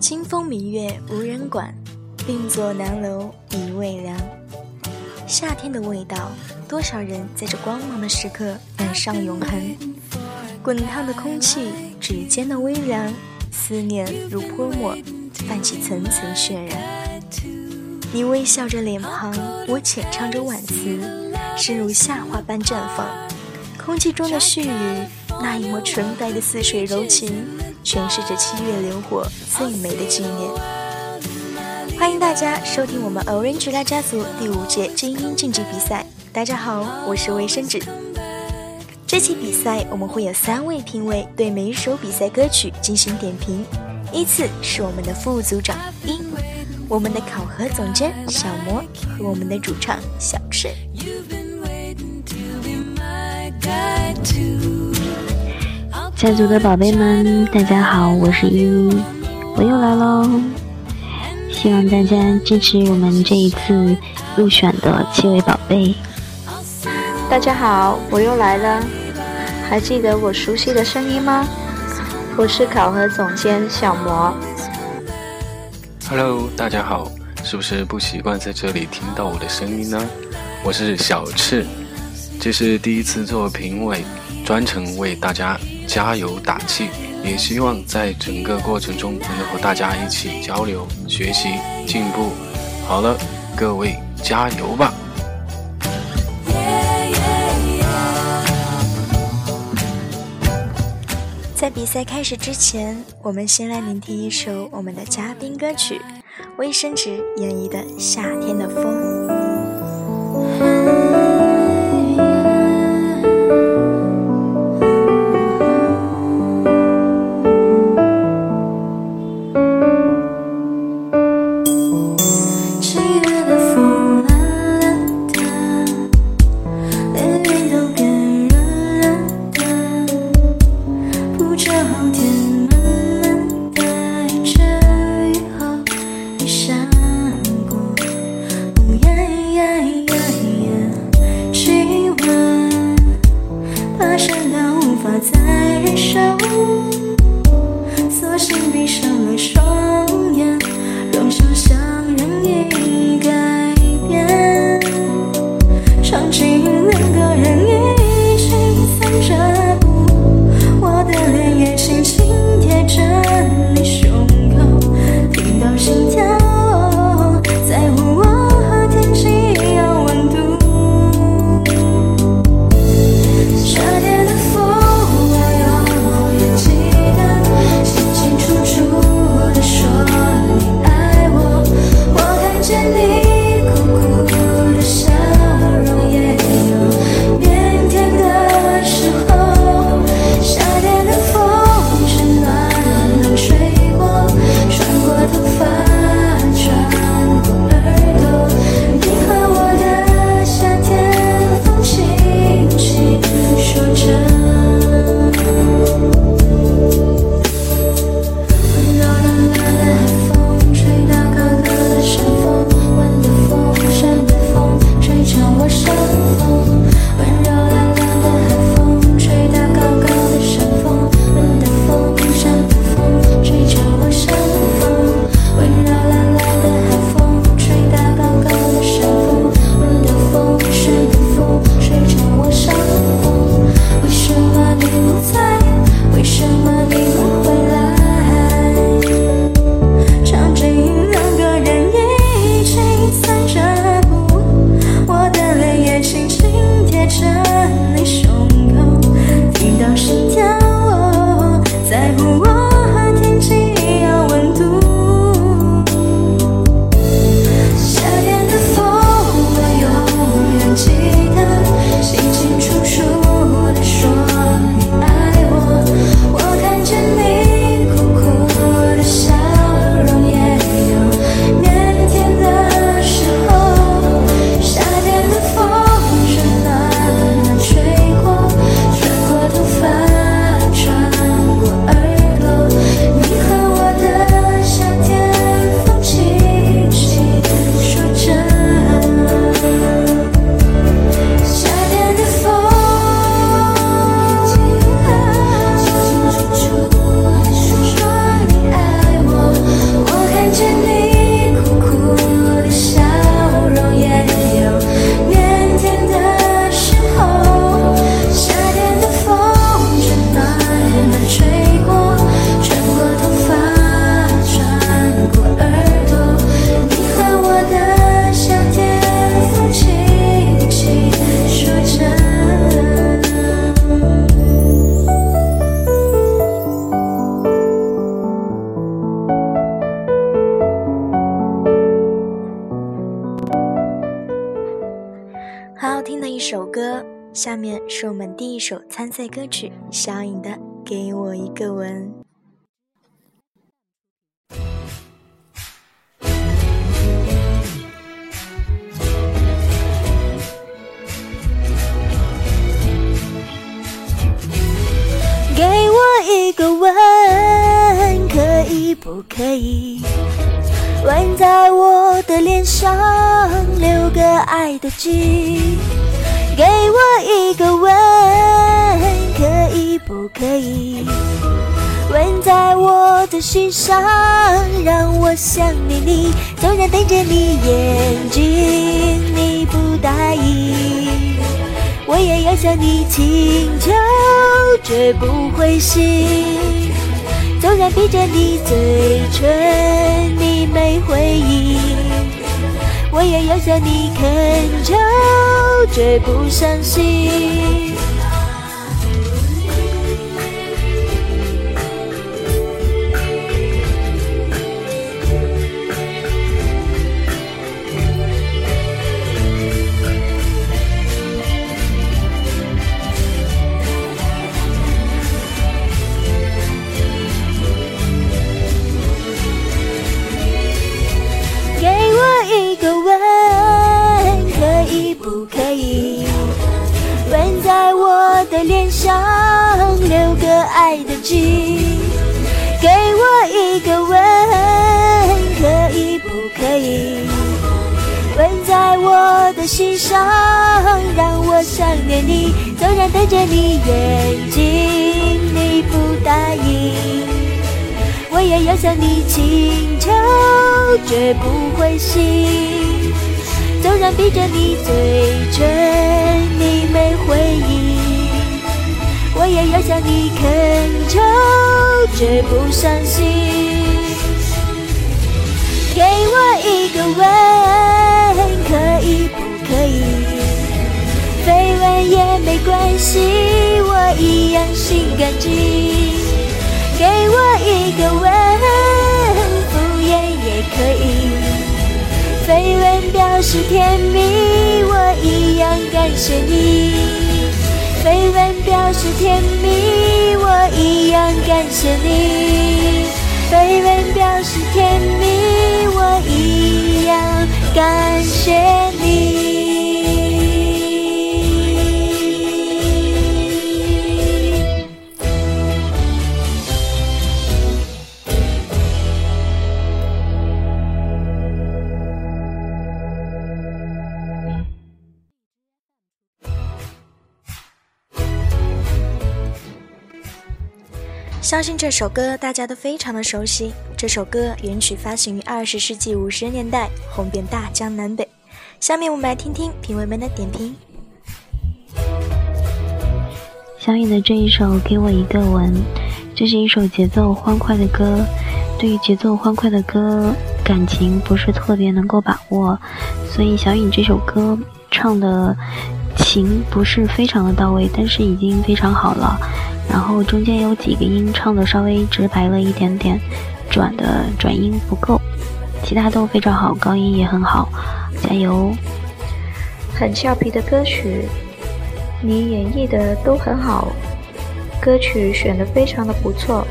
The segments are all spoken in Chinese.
清风明月无人管，另坐南楼已未凉。夏天的味道，多少人在这光芒的时刻赶上永恒。滚烫的空气，指尖的微凉，思念如泼墨，泛起层层渲染。你微笑着脸庞，我浅唱着婉词，声如夏花般绽放。空气中的絮语，那一抹纯白的似水柔情，诠释着七月流火最美的纪念。欢迎大家收听我们 Orange 拉家族第五届精英竞技比赛。大家好，我是卫生纸。这期比赛我们会有三位评委对每一首比赛歌曲进行点评，依次是我们的副组长一，我们的考核总监小魔和我们的主唱小赤。家族的宝贝们，大家好，我是一，我又来喽！希望大家支持我们这一次入选的七位宝贝。大家好，我又来了。还记得我熟悉的声音吗？我是考核总监小魔。Hello，大家好，是不是不习惯在这里听到我的声音呢？我是小赤，这是第一次做评委，专程为大家加油打气，也希望在整个过程中能够和大家一起交流、学习、进步。好了，各位加油吧！在比赛开始之前，我们先来聆听一首我们的嘉宾歌曲，卫生纸演绎的《夏天的风》。爱的记。给我一个吻，可以不可以？吻在我的心上，让我想念你。纵然瞪着你眼睛，你不答应，我也要向你请求，绝不会醒。纵然闭着你嘴唇，你没回应，也要向你恳求。绝不伤心。的脸上留个爱的记，给我一个吻，可以不可以？吻在我的心上，让我想念你。纵然瞪着你眼睛，你不答应，我也要向你请求，绝不会心。纵然闭着你嘴唇，你没回应。我也要向你恳求，绝不伤心。给我一个吻，可以不可以？飞吻也没关系，我一样心感激。给我一个吻，敷衍也可以。飞吻表示甜蜜，我一样感谢你。飞吻表示甜蜜，我一样感谢你。飞吻表示甜蜜，我一样感相信这首歌大家都非常的熟悉。这首歌原曲发行于二十世纪五十年代，红遍大江南北。下面我们来听听评委们的点评。小颖的这一首《给我一个吻》，这是一首节奏欢快的歌。对于节奏欢快的歌，感情不是特别能够把握，所以小颖这首歌唱的情不是非常的到位，但是已经非常好了。然后中间有几个音唱的稍微直白了一点点，转的转音不够，其他都非常好，高音也很好，加油！很俏皮的歌曲，你演绎的都很好，歌曲选的非常的不错，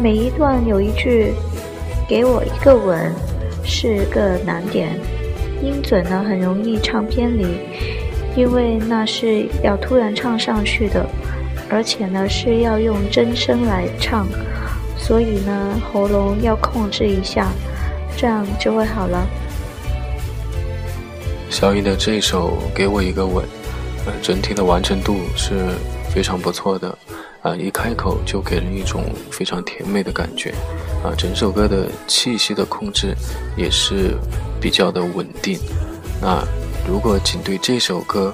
每一段有一句“给我一个吻”是个难点，音准呢很容易唱偏离，因为那是要突然唱上去的。而且呢，是要用真声来唱，所以呢，喉咙要控制一下，这样就会好了。小雨的这首《给我一个吻》，呃，整体的完成度是非常不错的，啊，一开口就给人一种非常甜美的感觉，啊，整首歌的气息的控制也是比较的稳定。那如果仅对这首歌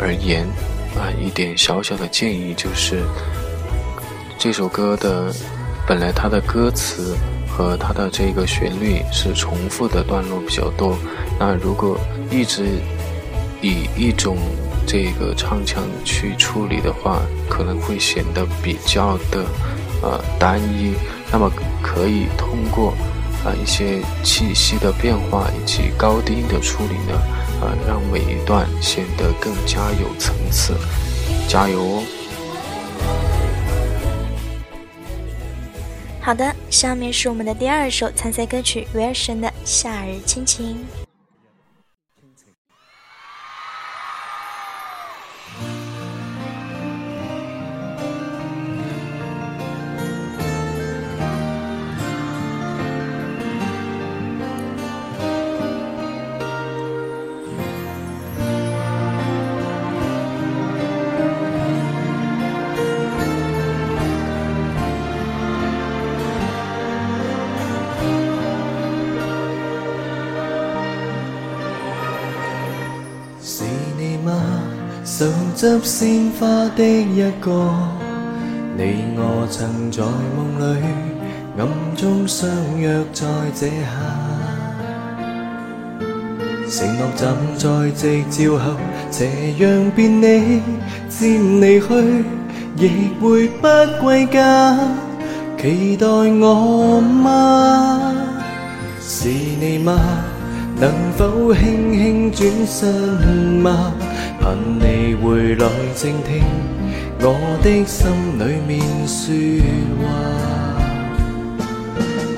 而言，啊，一点小小的建议就是，这首歌的本来它的歌词和它的这个旋律是重复的段落比较多。那如果一直以一种这个唱腔去处理的话，可能会显得比较的呃单一。那么可以通过啊一些气息的变化以及高低音的处理呢。啊，让每一段显得更加有层次，加油哦！好的，下面是我们的第二首参赛歌曲 version 的《夏日亲情》。执鲜花的一个，你我曾在梦里暗中相约在这下，承诺站在夕照后，斜阳便你渐离去，亦会不归家，期待我吗？是你吗？能否轻轻转身吗？盼你回来静听我的心里面说话。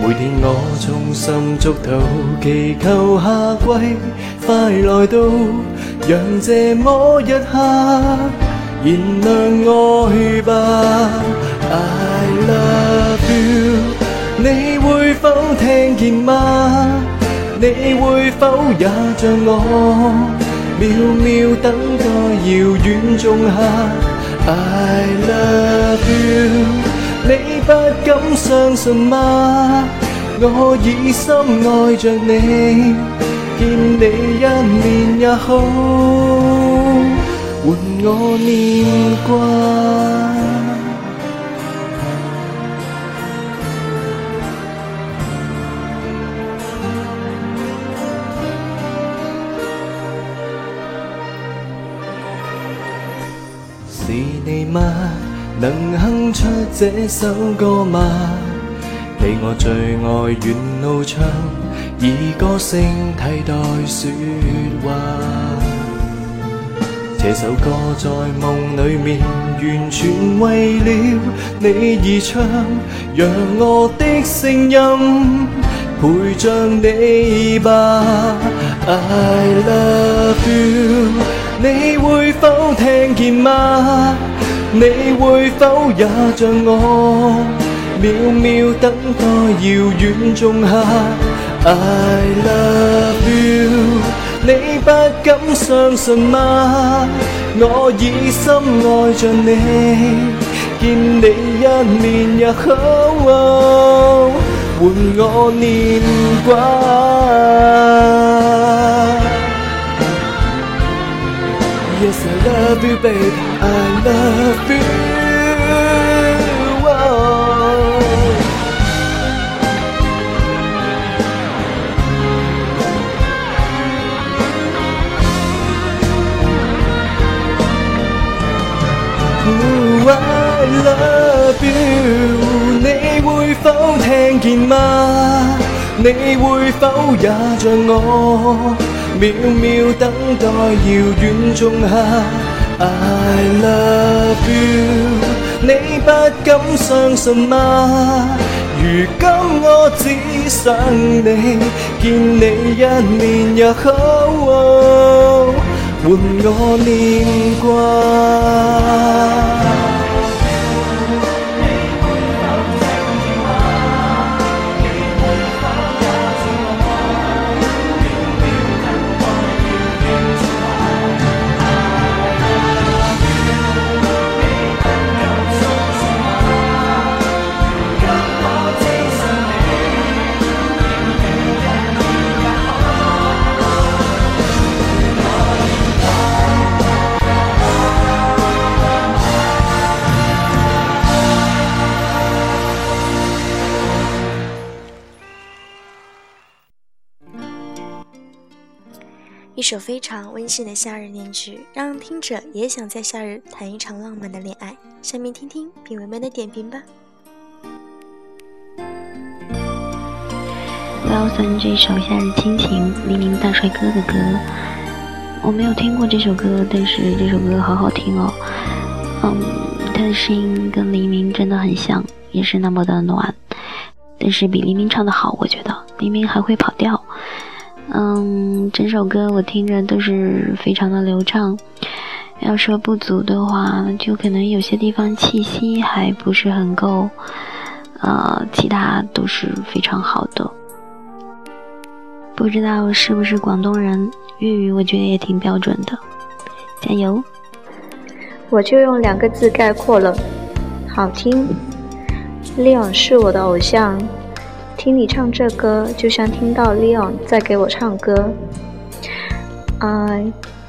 每天我衷心祝祷，祈求夏季快来到，让这么一刻燃亮爱吧。I love you，你会否听见吗？你会否也像我？秒秒等待遥远仲夏，I love you，你不敢相信吗？我已深爱着你，见你一面也好，換我念挂。吗？能哼出这首歌吗？你我最爱沿路唱，以歌声替代说话。这首歌在梦里面完全为了你而唱，让我的声音陪着你吧。I love you，你会否听见吗？你会否也像我，渺渺等待遥远仲夏？I love you，你不敢相信吗？我已深爱着你，见你一面也好，换我念挂。Yes, I love you, baby I love you. Ooh, I love you，你会否听见吗？你会否也像我？秒秒等待遥远仲夏，I love you，你不敢相信吗？如今我只想你，见你一面也好，换我念挂。首非常温馨的夏日恋曲，让听者也想在夏日谈一场浪漫的恋爱。下面听听评委们的点评吧。Wilson 这首《夏日亲情》，黎明大帅哥的歌，我没有听过这首歌，但是这首歌好好听哦。嗯，他的声音跟黎明真的很像，也是那么的暖，但是比黎明唱的好，我觉得黎明还会跑调。嗯，整首歌我听着都是非常的流畅。要说不足的话，就可能有些地方气息还不是很够，呃，其他都是非常好的。不知道是不是广东人，粤语我觉得也挺标准的，加油！我就用两个字概括了，好听。Leo 是我的偶像，听你唱这歌，就像听到 Leon 在给我唱歌。啊。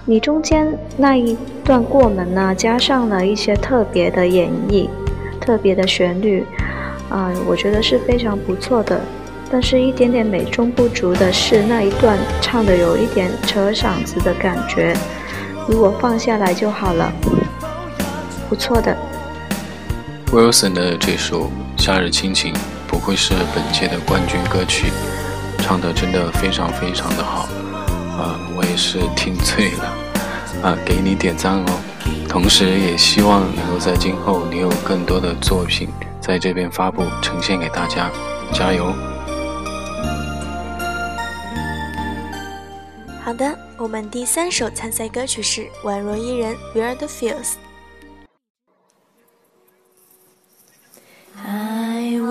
你中间那一段过门呢，加上了一些特别的演绎，特别的旋律，啊，我觉得是非常不错的。但是，一点点美中不足的是那一段唱的有一点扯嗓子的感觉，如果放下来就好了。不错的。Wilson 的这首《夏日亲情》会是本届的冠军歌曲，唱的真的非常非常的好。啊，我也是听醉了，啊，给你点赞哦！同时也希望能够在今后你有更多的作品在这边发布呈现给大家，加油！好的，我们第三首参赛歌曲是《宛若伊人》（Weird Feels）。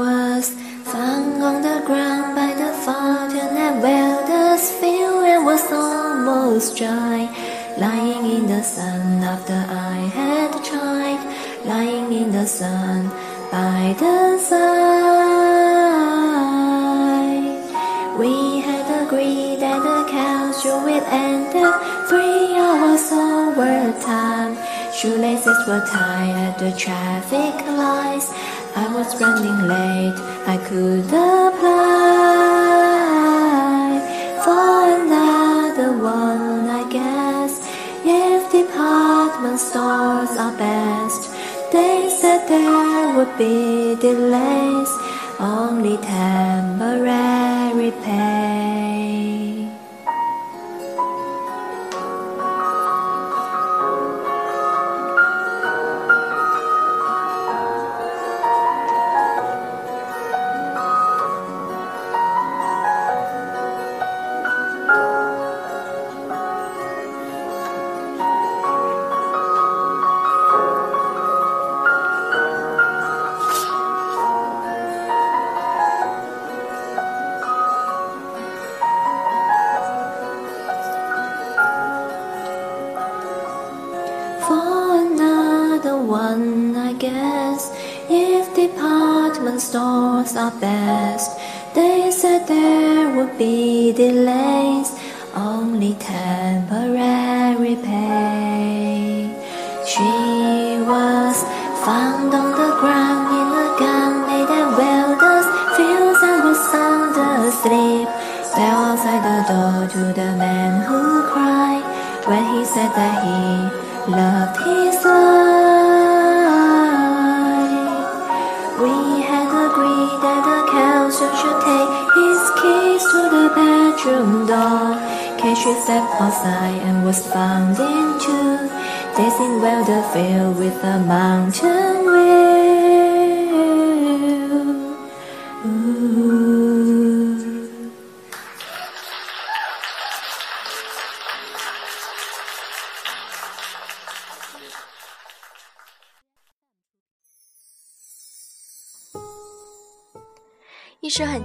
Was Sunk on the ground by the fountain fortunate welder's field And was almost dry, lying in the sun after I had tried, lying in the sun by the side. We had agreed that the cows would end at three hours overtime. Shoelaces were tied at the traffic lights. I was running late, I could apply for another one I guess. If department stores are best. They said there would be delays, only temporary pain.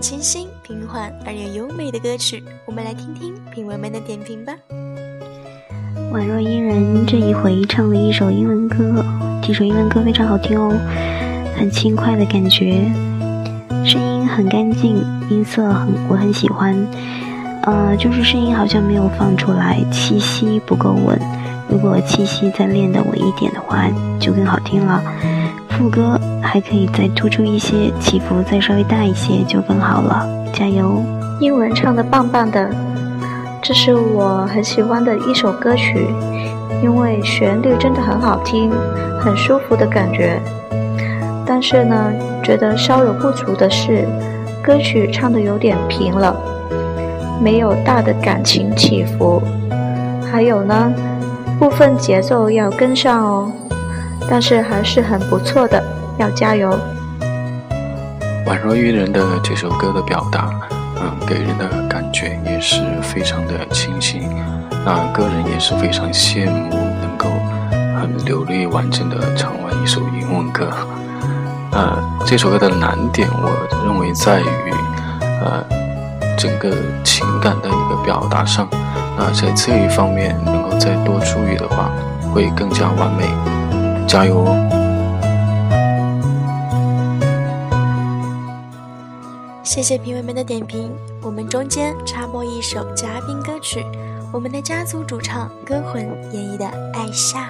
清新、平缓而又优美的歌曲，我们来听听评委们的点评吧。宛若伊人这一回唱了一首英文歌，这首英文歌非常好听哦，很轻快的感觉，声音很干净，音色很我很喜欢，呃，就是声音好像没有放出来，气息不够稳，如果气息再练得稳一点的话，就更好听了。副歌还可以再突出一些，起伏再稍微大一些就更好了，加油！英文唱的棒棒的，这是我很喜欢的一首歌曲，因为旋律真的很好听，很舒服的感觉。但是呢，觉得稍有不足的是，歌曲唱的有点平了，没有大的感情起伏。还有呢，部分节奏要跟上哦。但是还是很不错的，要加油。宛若伊人的这首歌的表达，嗯，给人的感觉也是非常的清新，那个人也是非常羡慕能够很流利完整的唱完一首英文歌。呃，这首歌的难点，我认为在于，呃，整个情感的一个表达上，那在这一方面能够再多注意的话，会更加完美。加油哦！谢谢评委们的点评。我们中间插播一首嘉宾歌曲，我们的家族主唱歌魂演绎的《爱夏》。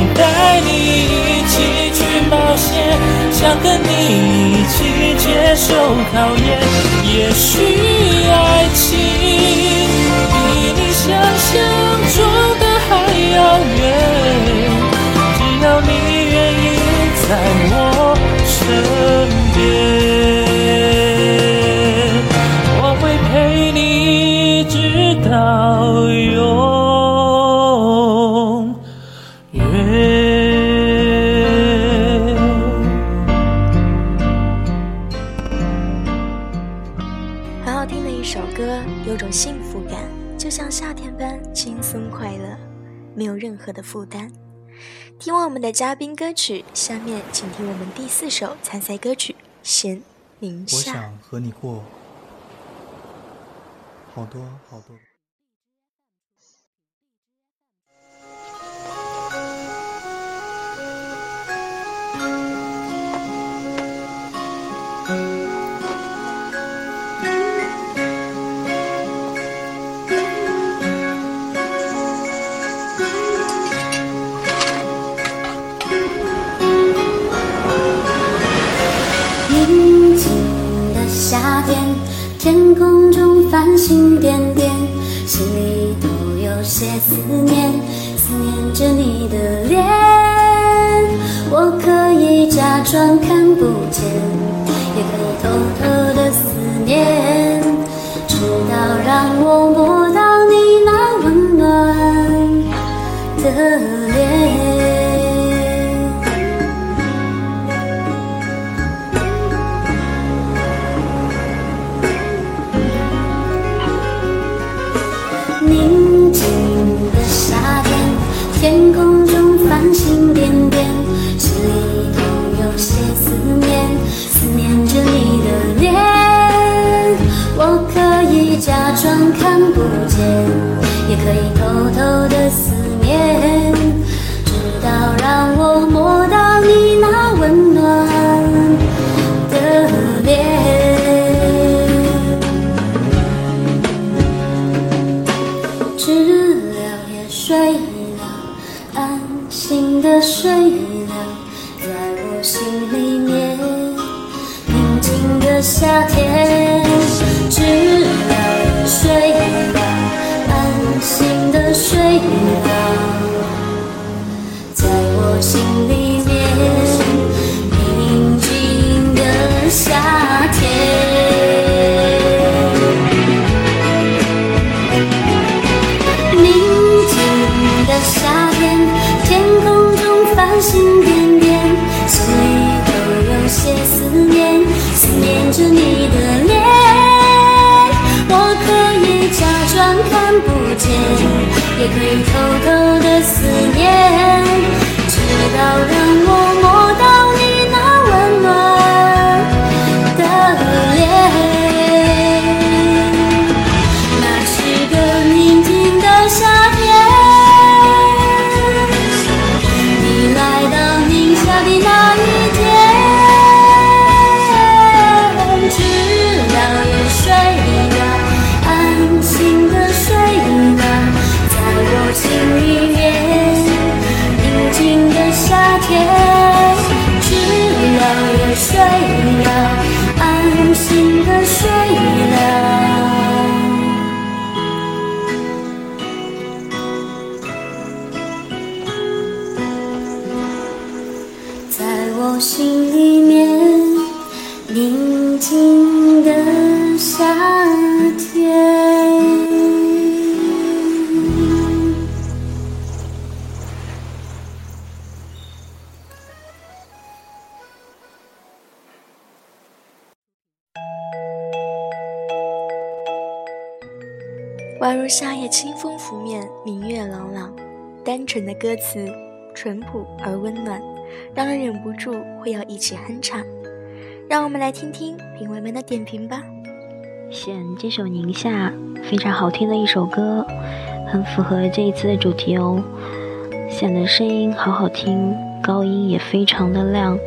想带你一起去冒险，想跟你一起接受考验。也许何的负担。听完我们的嘉宾歌曲，下面请听我们第四首参赛歌曲《弦宁我》。想和你过好多好多。也可以面，明月朗朗。单纯的歌词，淳朴而温暖，让人忍不住会要一起哼唱。让我们来听听评委们的点评吧。选这首《宁夏》，非常好听的一首歌，很符合这一次的主题哦。显的声音好好听，高音也非常的亮，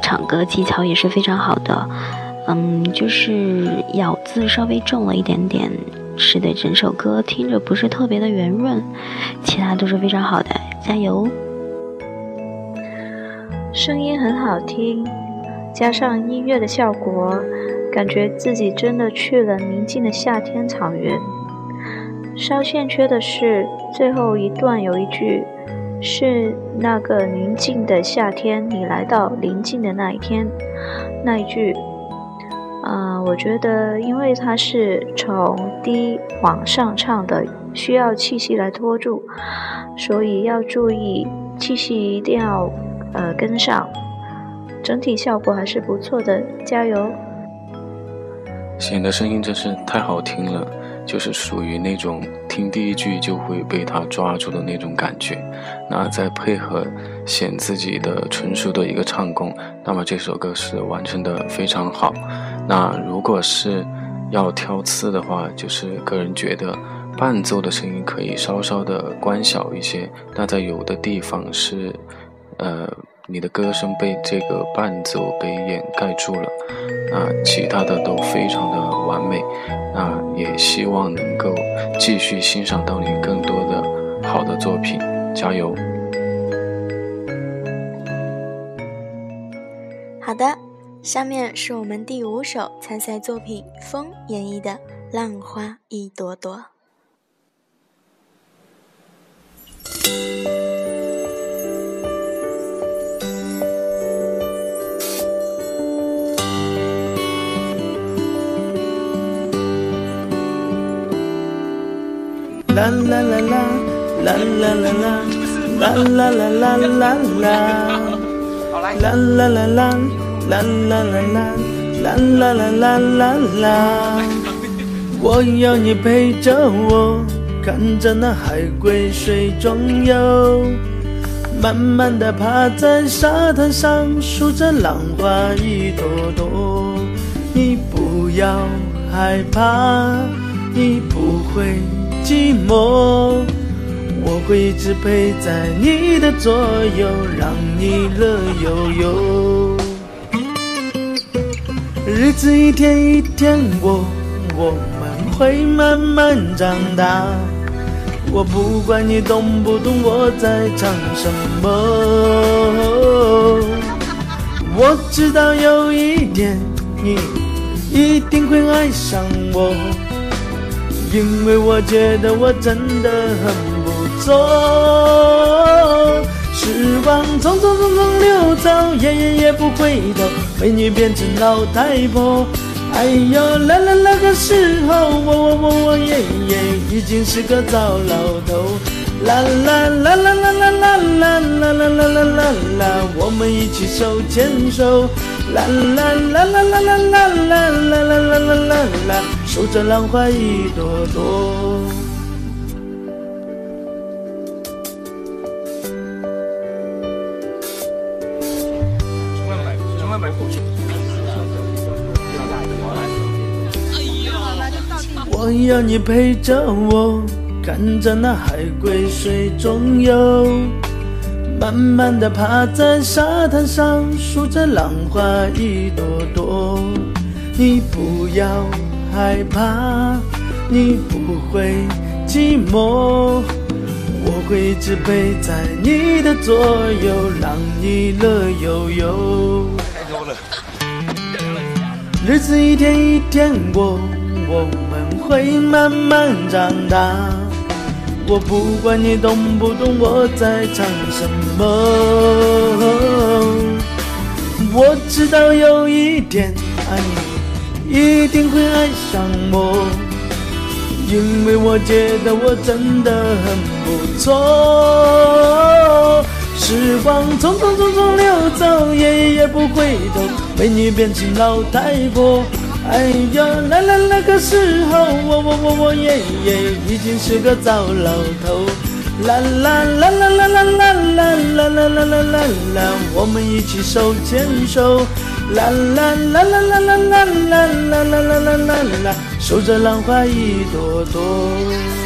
唱歌技巧也是非常好的。嗯，就是咬字稍微重了一点点，使得整首歌听着不是特别的圆润，其他都是非常好的，加油！声音很好听，加上音乐的效果，感觉自己真的去了宁静的夏天草原。稍欠缺的是最后一段有一句，是那个宁静的夏天，你来到宁静的那一天，那一句。嗯、我觉得，因为它是从低往上唱的，需要气息来托住，所以要注意气息一定要呃跟上。整体效果还是不错的，加油！显得声音真是太好听了，就是属于那种听第一句就会被他抓住的那种感觉。那再配合显自己的纯熟的一个唱功，那么这首歌是完成的非常好。那如果是要挑刺的话，就是个人觉得伴奏的声音可以稍稍的关小一些。那在有的地方是，呃。你的歌声被这个伴奏给掩盖住了，那其他的都非常的完美，那也希望能够继续欣赏到你更多的好的作品，加油！下面是我们第五首参赛作品，风演绎的《浪花一朵朵》。啦啦啦啦啦啦啦啦啦啦啦啦啦啦，啦啦啦啦啦啦啦啦啦啦啦啦啦啦啦。我要你陪着我，看着那海龟水中游，慢慢的趴在沙滩上，数着浪花一朵朵。你不要害怕，你不会。寂寞，我会一直陪在你的左右，让你乐悠悠。日子一天一天过，我们会慢慢长大。我不管你懂不懂我在唱什么，我知道有一天你一定会爱上我。因为我觉得我真的很不错，时光匆匆匆匆流走，夜夜也不回头，美女变成老太婆。哎呦，啦啦那个时候，我我我我爷爷，已经是个糟老头。啦啦啦啦啦啦啦啦啦啦啦啦啦，我们一起手牵手。啦啦啦啦啦啦啦啦啦啦啦啦啦，守着浪花一朵朵。要你陪着我，看着那海龟水中游。慢慢的趴在沙滩上，数着浪花一朵朵。你不要害怕，你不会寂寞，我会一直陪在你的左右，让你乐悠悠。日子一天一天过，会慢慢长大。我不管你懂不懂我在唱什么，我知道有一天爱你一定会爱上我，因为我觉得我真的很不错。时光匆匆匆匆流走，夜夜不回头，美女变成老太婆。哎呀，来来那个时候，我我我我爷爷，已经是个糟老头。啦啦啦啦啦啦啦啦啦啦啦啦啦啦，我们一起手牵手。啦啦啦啦啦啦啦啦啦啦啦啦啦，守着浪花一朵朵。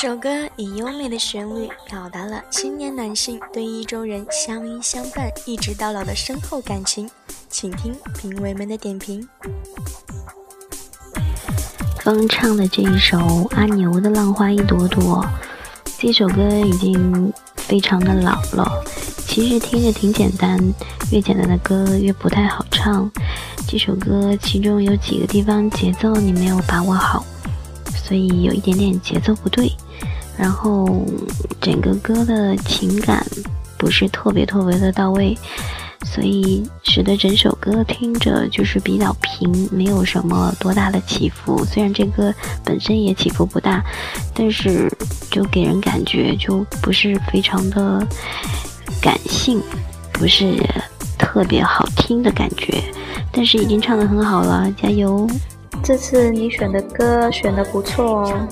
这首歌以优美的旋律表达了青年男性对意中人相依相伴一直到老的深厚感情，请听评委们的点评。风唱的这一首阿牛的《浪花一朵朵》，这首歌已经非常的老了，其实听着挺简单，越简单的歌越不太好唱。这首歌其中有几个地方节奏你没有把握好。所以有一点点节奏不对，然后整个歌的情感不是特别特别的到位，所以使得整首歌听着就是比较平，没有什么多大的起伏。虽然这歌本身也起伏不大，但是就给人感觉就不是非常的感性，不是特别好听的感觉。但是已经唱得很好了，加油！这次你选的歌选的不错哦，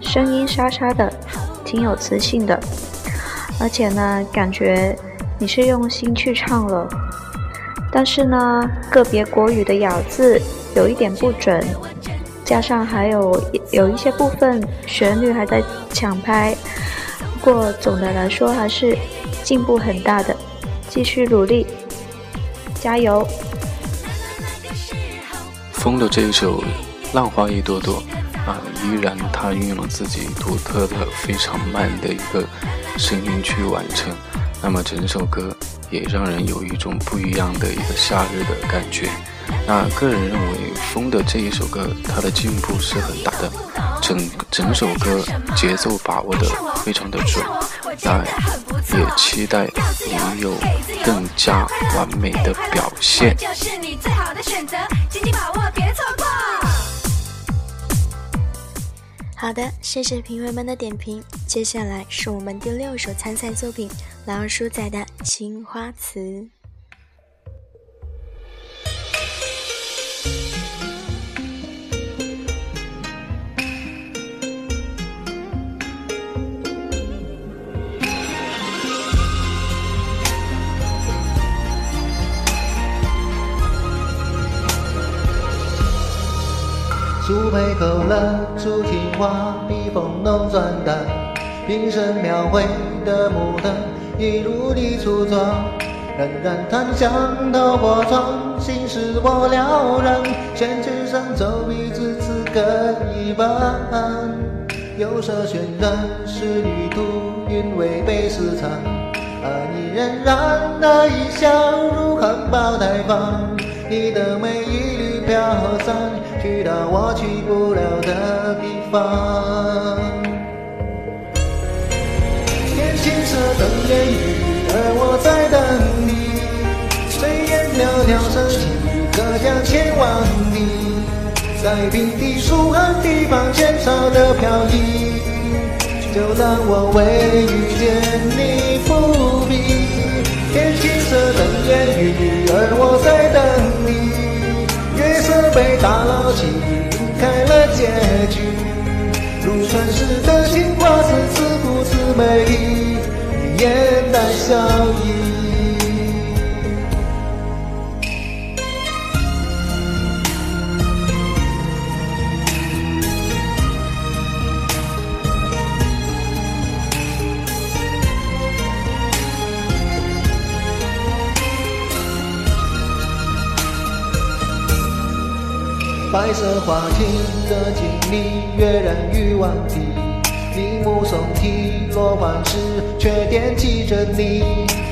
声音沙沙的，挺有磁性的，而且呢，感觉你是用心去唱了。但是呢，个别国语的咬字有一点不准，加上还有有一些部分旋律还在抢拍。不过总的来说还是进步很大的，继续努力，加油！风的这一首《浪花一朵朵》啊，依然他运用了自己独特的非常慢的一个声音去完成，那么整首歌也让人有一种不一样的一个夏日的感觉。那个人认为风的这一首歌它的进步是很大的，整整首歌节奏把握的非常的准，那也期待你有更加完美的表现。就是你最好的选择，请你把握，别错过好的，谢谢评委们的点评。接下来是我们第六首参赛作品，老二叔仔的《青花瓷》。素胚勾勒出青花，笔锋浓转淡，瓶身描绘的牡丹，一如你初妆。冉冉檀香透过窗，心事我了然。宣纸上走笔至，此各一半。釉色渲染是旅途，韵味被私藏。而你仍然的一笑，如含苞待放。你的美一缕飘散。去到我去不了的地方。天青色等烟雨，而我在等你。炊烟袅袅升起，隔江千万里。在平地疏寒地方，浅草的飘逸。就当我为遇见你伏笔。天青色等烟雨，而我在等你。月色被打捞起，晕开了结局。如传世的青花瓷，似不似美丽？眼带笑意。白色花厅的经历跃然于碗底，你目送提落款时，却惦记着你。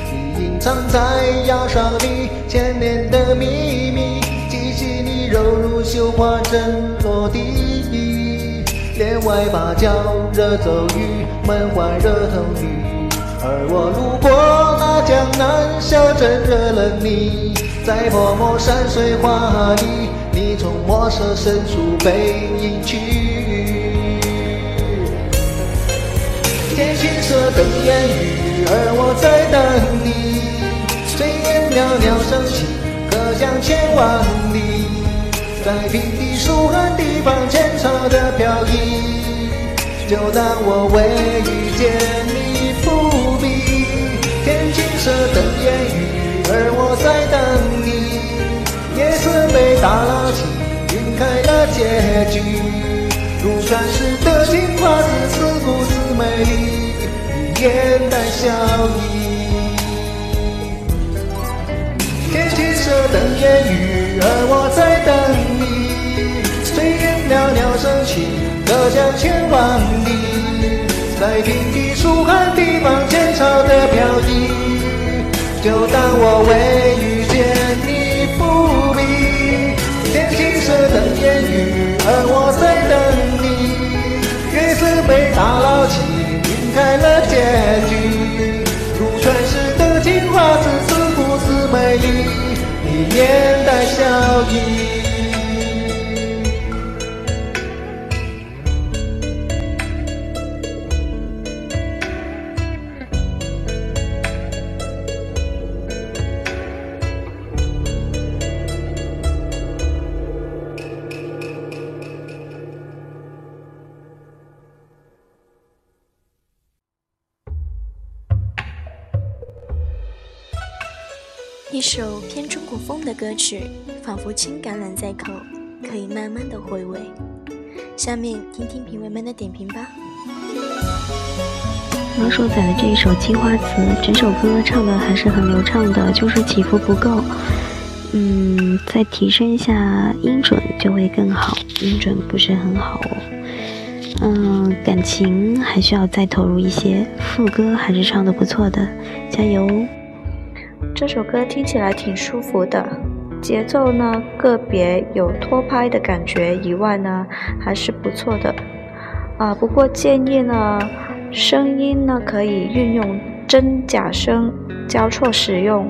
你隐藏在牙刷里千年的秘密，记起你柔如绣花针落地。帘外芭蕉惹骤雨，门外惹透雨，而我路过那江南小镇，惹了你，在泼墨山水画里。从墨色深处背影去，天青色等烟雨，而我在等你。炊烟袅袅升起，隔江千万里。在平地疏寒地方，浅草的飘逸。就当我为遇见你伏笔。天青色等烟雨，而我在等你。夜色被打捞起，开了结局。如传世的青花瓷，似不似美丽？眼带笑意。天青色等烟雨，而我在等你。炊烟袅袅升起，隔江千万里。在平地疏寒地方，浅草的飘逸。就当我为我在等你，月色被打捞起，晕开了结局。如传世的青花瓷，自顾自美丽，你面带笑。一首偏中国风的歌曲，仿佛青橄榄在口，可以慢慢的回味。下面听听评委们的点评吧。老鼠仔的这一首《青花瓷》，整首歌唱的还是很流畅的，就是起伏不够。嗯，再提升一下音准就会更好，音准不是很好哦。嗯，感情还需要再投入一些，副歌还是唱的不错的，加油！这首歌听起来挺舒服的，节奏呢个别有拖拍的感觉以外呢，还是不错的。啊，不过建议呢，声音呢可以运用真假声交错使用，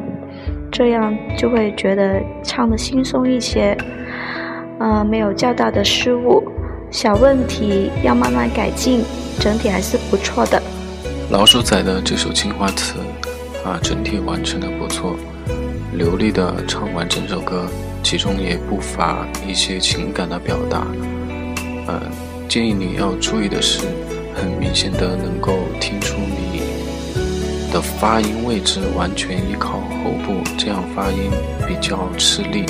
这样就会觉得唱的轻松一些。啊，没有较大的失误，小问题要慢慢改进，整体还是不错的。老鼠仔的这首《青花瓷》。啊，整体完成的不错，流利的唱完整首歌，其中也不乏一些情感的表达。呃，建议你要注意的是，很明显的能够听出你的发音位置完全依靠喉部，这样发音比较吃力，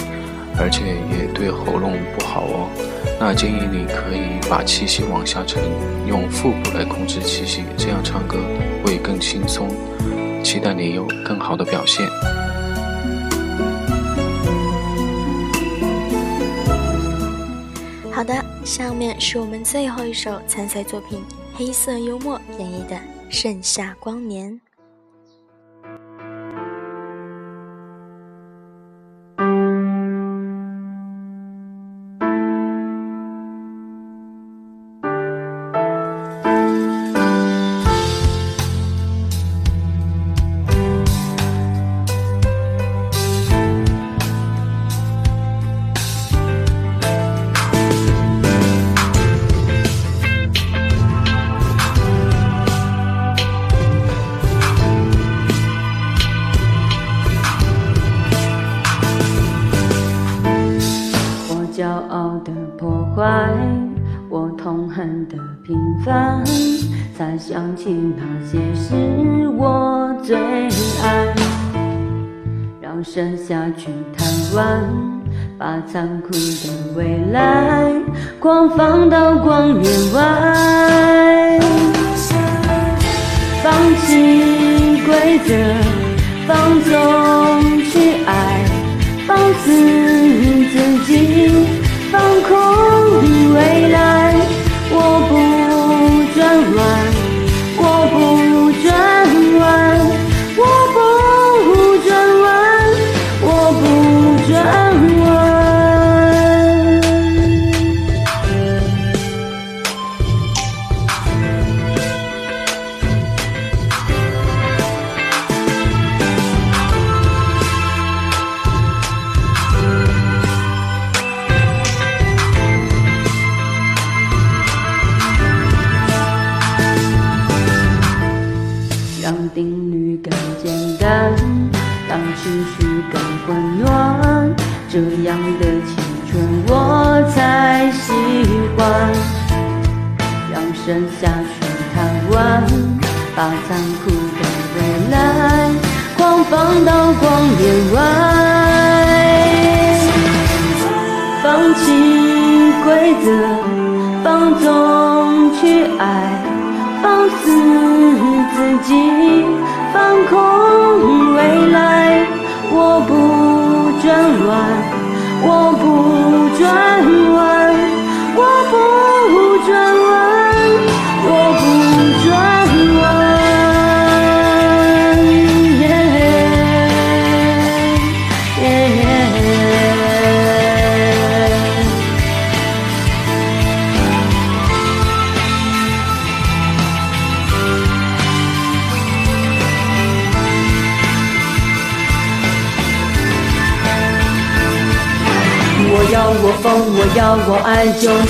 而且也对喉咙不好哦。那建议你可以把气息往下沉，用腹部来控制气息，这样唱歌会更轻松。期待你有更好的表现。好的，下面是我们最后一首参赛作品《黑色幽默》演绎的《盛夏光年》。残酷的未来狂放到光年外。放弃规则，放纵去爱，放肆自己，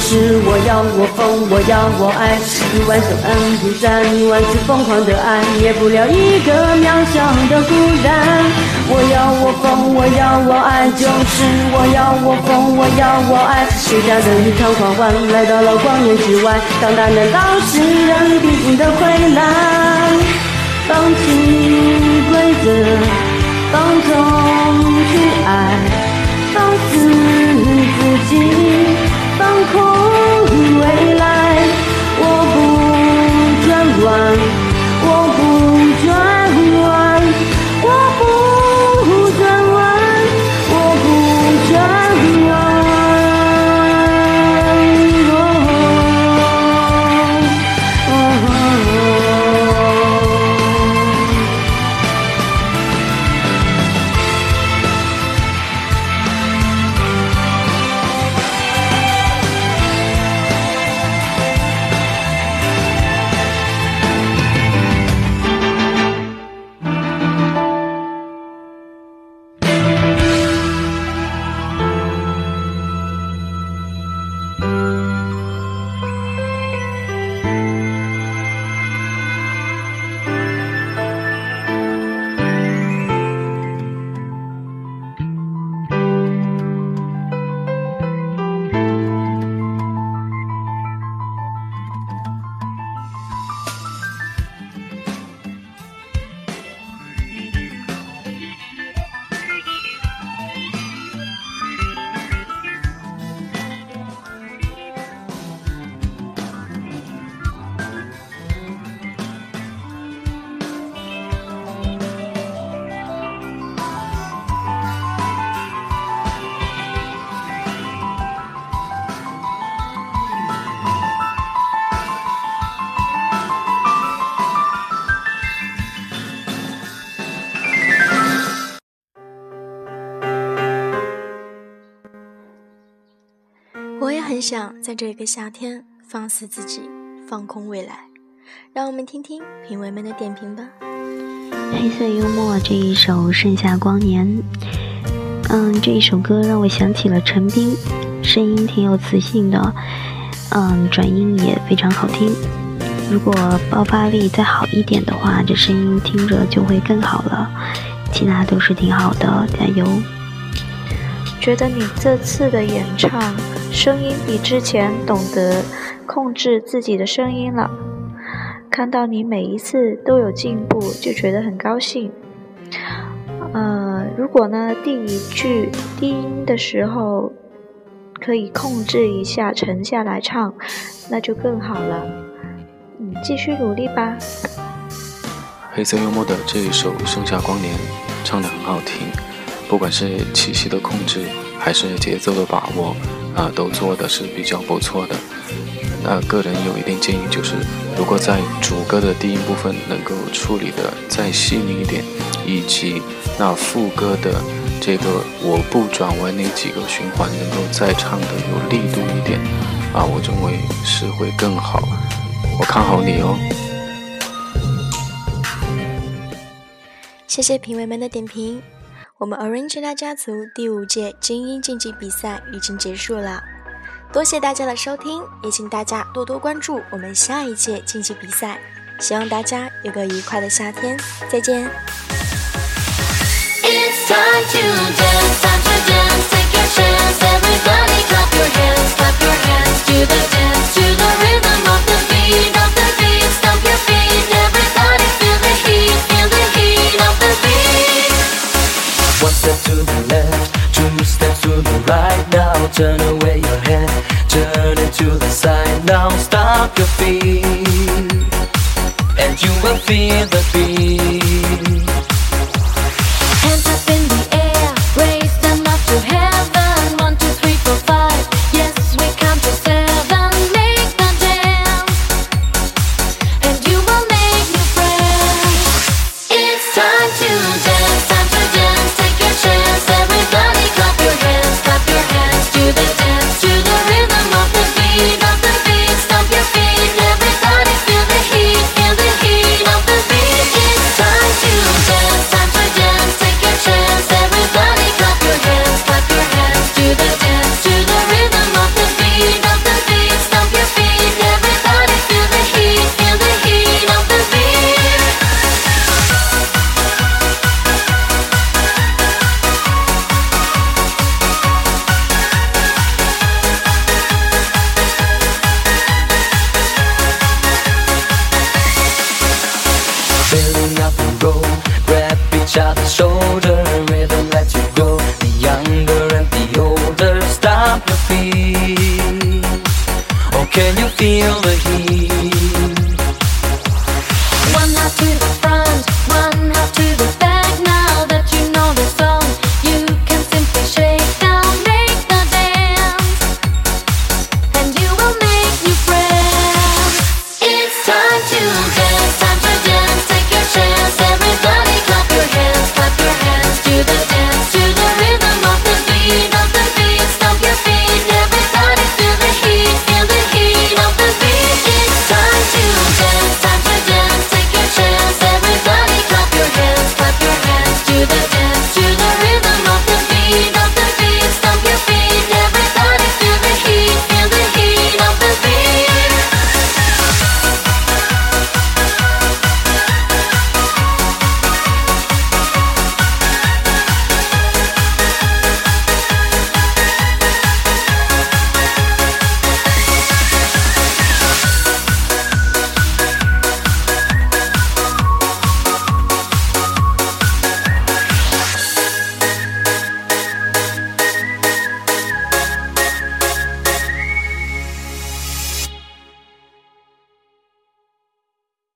是我要我疯，我要我爱。一万首 MP3，一万次疯狂的爱，灭不了一个渺小的孤单。我要我疯，我要我爱，就是我要我疯，我要我爱。回家的一场狂欢，来到了光年之外，长大难道是人必经的回廊？放弃规则，放纵去爱。放肆自己，空未来，我不转弯，我不很想在这个夏天放肆自己，放空未来。让我们听听评委们的点评吧。黑色幽默这一首《盛夏光年》，嗯，这一首歌让我想起了陈冰，声音挺有磁性的，嗯，转音也非常好听。如果爆发力再好一点的话，这声音听着就会更好了。其他都是挺好的，加油！觉得你这次的演唱声音比之前懂得控制自己的声音了。看到你每一次都有进步，就觉得很高兴。呃，如果呢第一句低音的时候可以控制一下沉下来唱，那就更好了。嗯，继续努力吧。黑色幽默的这一首《盛夏光年》唱得很好听，不管是气息的控制还是节奏的把握，啊，都做的是比较不错的。那个人有一定建议，就是如果在主歌的低音部分能够处理的再细腻一点，以及那副歌的这个我不转弯那几个循环能够再唱的有力度一点，啊，我认为是会更好。我看好你哦。谢谢评委们的点评。我们 Orangina 家族第五届精英竞技比赛已经结束了，多谢大家的收听，也请大家多多关注我们下一届竞技比赛。希望大家有个愉快的夏天，再见。Do the dance to the rhythm of the beat. Turn away your head, turn it to the side. Now stop your feet, and you will feel the beat.